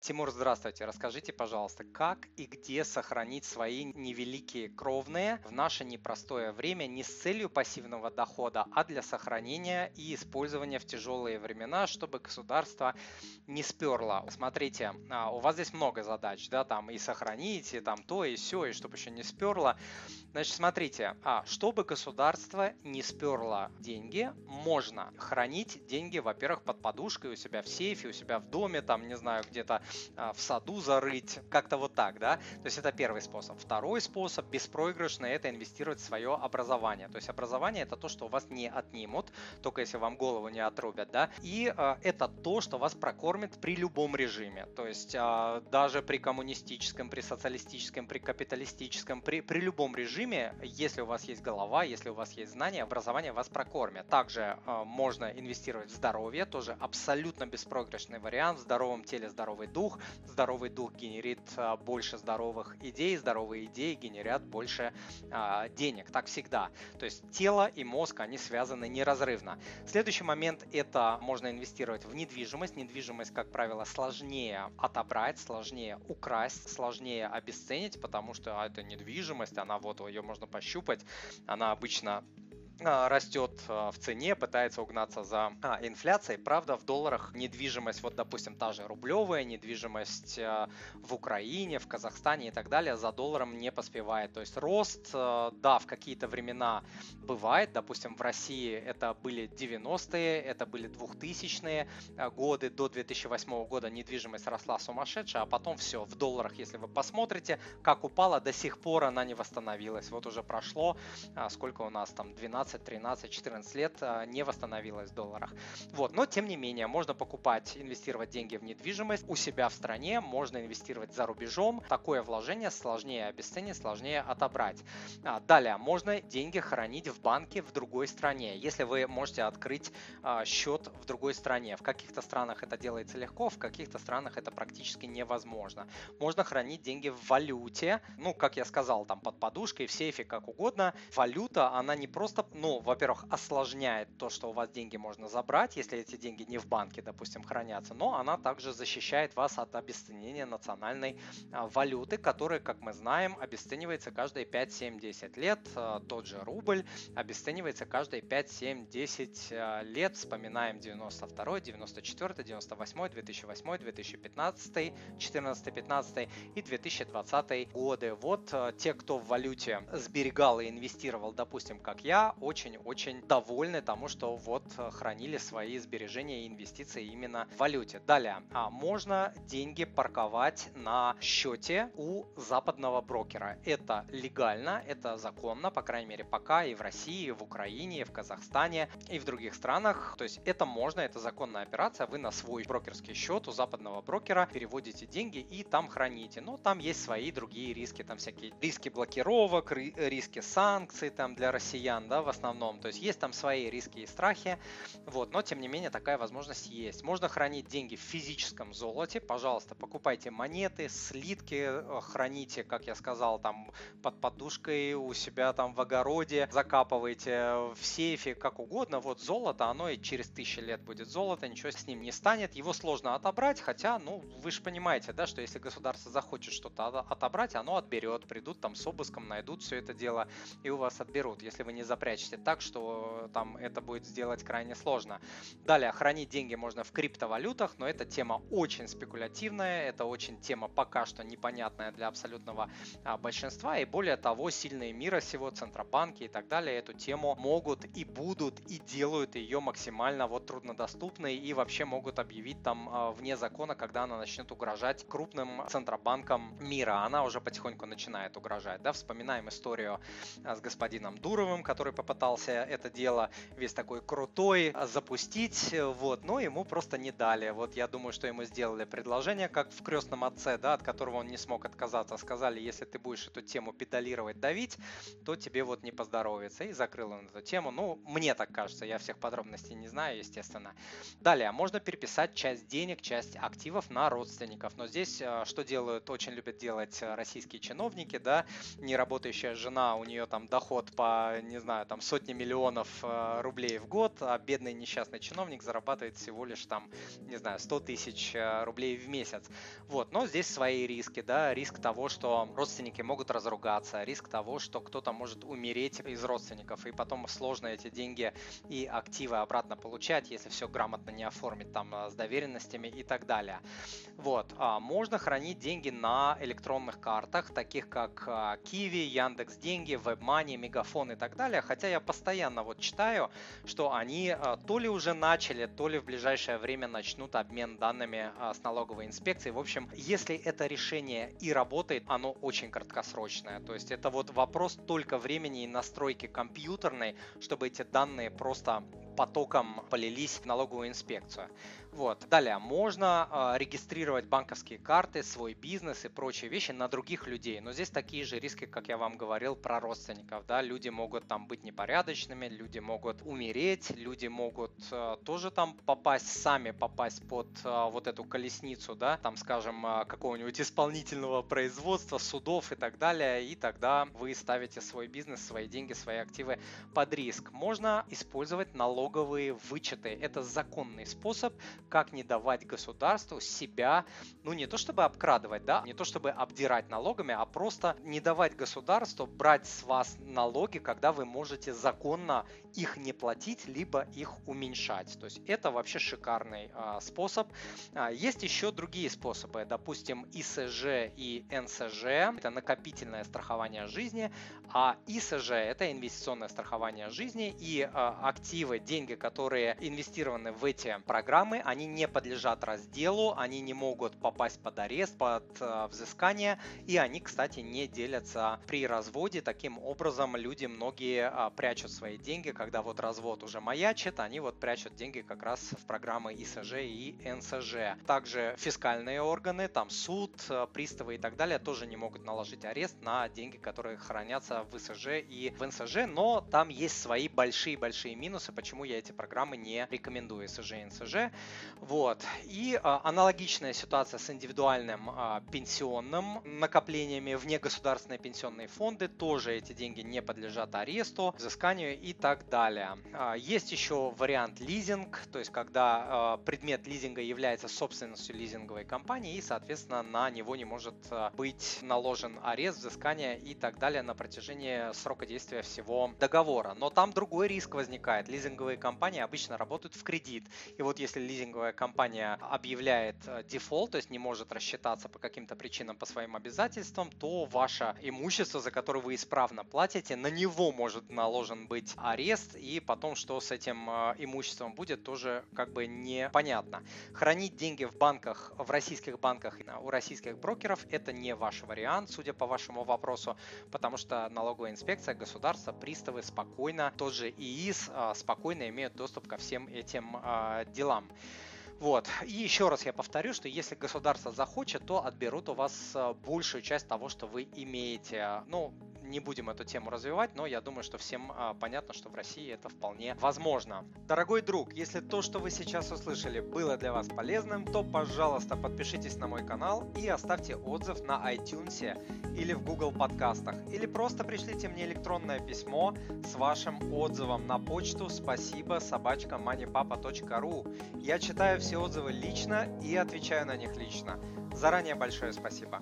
Тимур, здравствуйте. Расскажите, пожалуйста, как и где сохранить свои невеликие кровные в наше непростое время не с целью пассивного дохода, а для сохранения и использования в тяжелые времена, чтобы государство не сперло. Смотрите, а, у вас здесь много задач, да, там и сохранить, и там то, и все, и чтобы еще не сперло. Значит, смотрите, а, чтобы государство не сперло деньги, можно хранить деньги, во-первых, под подушкой у себя в сейфе, у себя в доме, там, не знаю, где-то в саду зарыть, как-то вот так, да. То есть это первый способ. Второй способ, беспроигрышный, это инвестировать в свое образование. То есть образование это то, что у вас не отнимут, только если вам голову не отрубят, да. И э, это то, что вас прокормит при любом режиме. То есть э, даже при коммунистическом, при социалистическом, при капиталистическом, при, при любом режиме, если у вас есть голова, если у вас есть знания, образование вас прокормит. Также можно инвестировать в здоровье, тоже абсолютно беспроигрышный вариант. В здоровом теле здоровый дух дух. Здоровый дух генерит а, больше здоровых идей, здоровые идеи генерят больше а, денег. Так всегда. То есть тело и мозг, они связаны неразрывно. Следующий момент это можно инвестировать в недвижимость. Недвижимость, как правило, сложнее отобрать, сложнее украсть, сложнее обесценить, потому что это недвижимость, она вот ее можно пощупать, она обычно а, растет а, в цене, пытается угнаться за а, инфляцией. Правда, в долларах недвижимость, вот, допустим, та же рублевая недвижимость в Украине, в Казахстане и так далее, за долларом не поспевает. То есть рост, да, в какие-то времена бывает. Допустим, в России это были 90-е, это были 2000-е годы. До 2008 года недвижимость росла сумасшедшая, а потом все, в долларах, если вы посмотрите, как упала, до сих пор она не восстановилась. Вот уже прошло, сколько у нас там, 12 12, 13, 14 лет а, не восстановилась в долларах. Вот, но тем не менее, можно покупать, инвестировать деньги в недвижимость у себя в стране, можно инвестировать за рубежом. Такое вложение сложнее обесценить, сложнее отобрать. А, далее, можно деньги хранить в банке в другой стране, если вы можете открыть а, счет в другой стране. В каких-то странах это делается легко, в каких-то странах это практически невозможно. Можно хранить деньги в валюте, ну, как я сказал, там под подушкой, в сейфе, как угодно. Валюта, она не просто ну, во-первых, осложняет то, что у вас деньги можно забрать, если эти деньги не в банке, допустим, хранятся, но она также защищает вас от обесценения национальной а, валюты, которая, как мы знаем, обесценивается каждые 5, 7, 10 лет. А, тот же рубль обесценивается каждые 5, 7, 10 лет. Вспоминаем 92, 94, 98, 2008, 2015, 14, 15 и 2020 годы. Вот а, те, кто в валюте сберегал и инвестировал, допустим, как я, очень-очень довольны тому, что вот э, хранили свои сбережения и инвестиции именно в валюте. Далее, а можно деньги парковать на счете у западного брокера. Это легально, это законно, по крайней мере, пока и в России, и в Украине, и в Казахстане, и в других странах. То есть это можно, это законная операция. Вы на свой брокерский счет у западного брокера переводите деньги и там храните. Но там есть свои другие риски, там всякие риски блокировок, риски санкций там для россиян, да, в основном. То есть есть там свои риски и страхи, вот, но тем не менее такая возможность есть. Можно хранить деньги в физическом золоте, пожалуйста, покупайте монеты, слитки, э, храните, как я сказал, там под подушкой у себя там в огороде, закапывайте в сейфе, как угодно. Вот золото, оно и через тысячи лет будет золото, ничего с ним не станет, его сложно отобрать, хотя, ну, вы же понимаете, да, что если государство захочет что-то отобрать, оно отберет, придут там с обыском, найдут все это дело и у вас отберут, если вы не запрячете упорядочите так, что там это будет сделать крайне сложно. Далее, хранить деньги можно в криптовалютах, но эта тема очень спекулятивная, это очень тема пока что непонятная для абсолютного а, большинства, и более того, сильные мира сего, центробанки и так далее эту тему могут и будут и делают ее максимально вот труднодоступной и вообще могут объявить там а, вне закона, когда она начнет угрожать крупным центробанкам мира. Она уже потихоньку начинает угрожать. Да? Вспоминаем историю а, с господином Дуровым, который попытался пытался это дело весь такой крутой запустить, вот, но ему просто не дали. Вот я думаю, что ему сделали предложение, как в крестном отце, да, от которого он не смог отказаться. Сказали, если ты будешь эту тему педалировать, давить, то тебе вот не поздоровится. И закрыл он эту тему. Ну, мне так кажется, я всех подробностей не знаю, естественно. Далее, можно переписать часть денег, часть активов на родственников. Но здесь э, что делают, очень любят делать российские чиновники, да, не работающая жена, у нее там доход по, не знаю, там там сотни миллионов э, рублей в год, а бедный несчастный чиновник зарабатывает всего лишь там, не знаю, 100 тысяч э, рублей в месяц. Вот, но здесь свои риски, да, риск того, что родственники могут разругаться, риск того, что кто-то может умереть из родственников, и потом сложно эти деньги и активы обратно получать, если все грамотно не оформить там с доверенностями и так далее. Вот, а можно хранить деньги на электронных картах, таких как Kiwi, Яндекс Деньги, WebMoney, Мегафон и так далее, хотя я постоянно вот читаю, что они а, то ли уже начали, то ли в ближайшее время начнут обмен данными а, с налоговой инспекцией. В общем, если это решение и работает, оно очень краткосрочное. То есть это вот вопрос только времени и настройки компьютерной, чтобы эти данные просто потоком полились в налоговую инспекцию. Вот. Далее, можно э, регистрировать банковские карты, свой бизнес и прочие вещи на других людей. Но здесь такие же риски, как я вам говорил про родственников. Да? Люди могут там быть непорядочными, люди могут умереть, люди могут э, тоже там попасть, сами попасть под э, вот эту колесницу, да, там, скажем, какого-нибудь исполнительного производства, судов и так далее. И тогда вы ставите свой бизнес, свои деньги, свои активы под риск. Можно использовать налоговые вычеты. Это законный способ как не давать государству себя, ну не то чтобы обкрадывать, да, не то чтобы обдирать налогами, а просто не давать государству брать с вас налоги, когда вы можете законно их не платить, либо их уменьшать. То есть это вообще шикарный а, способ. А, есть еще другие способы, допустим, ИСЖ и НСЖ, это накопительное страхование жизни, а ИСЖ это инвестиционное страхование жизни и а, активы, деньги, которые инвестированы в эти программы, они не подлежат разделу, они не могут попасть под арест, под э, взыскание, и они, кстати, не делятся при разводе. Таким образом, люди многие э, прячут свои деньги, когда вот развод уже маячит, они вот прячут деньги как раз в программы ИСЖ и НСЖ. Также фискальные органы, там суд, э, приставы и так далее тоже не могут наложить арест на деньги, которые хранятся в ИСЖ и в НСЖ, но там есть свои большие-большие минусы, почему я эти программы не рекомендую ИСЖ и НСЖ. Вот. И а, аналогичная ситуация с индивидуальным а, пенсионным накоплениями в негосударственные пенсионные фонды. Тоже эти деньги не подлежат аресту, взысканию и так далее. А, есть еще вариант лизинг, то есть когда а, предмет лизинга является собственностью лизинговой компании и, соответственно, на него не может а, быть наложен арест, взыскание и так далее на протяжении срока действия всего договора. Но там другой риск возникает. Лизинговые компании обычно работают в кредит. И вот если лизинг лизинговая компания объявляет э, дефолт, то есть не может рассчитаться по каким-то причинам по своим обязательствам, то ваше имущество, за которое вы исправно платите, на него может наложен быть арест, и потом, что с этим э, имуществом будет, тоже как бы непонятно. Хранить деньги в банках, в российских банках у российских брокеров это не ваш вариант, судя по вашему вопросу, потому что налоговая инспекция, государство, приставы спокойно, тот же ИИС спокойно имеют доступ ко всем этим делам. Вот. И еще раз я повторю, что если государство захочет, то отберут у вас э, большую часть того, что вы имеете. Ну, не будем эту тему развивать, но я думаю, что всем а, понятно, что в России это вполне возможно. Дорогой друг, если то, что вы сейчас услышали, было для вас полезным, то, пожалуйста, подпишитесь на мой канал и оставьте отзыв на iTunes или в Google подкастах. Или просто пришлите мне электронное письмо с вашим отзывом на почту спасибо собачка moneypapa.ru. Я читаю все отзывы лично и отвечаю на них лично. Заранее большое спасибо.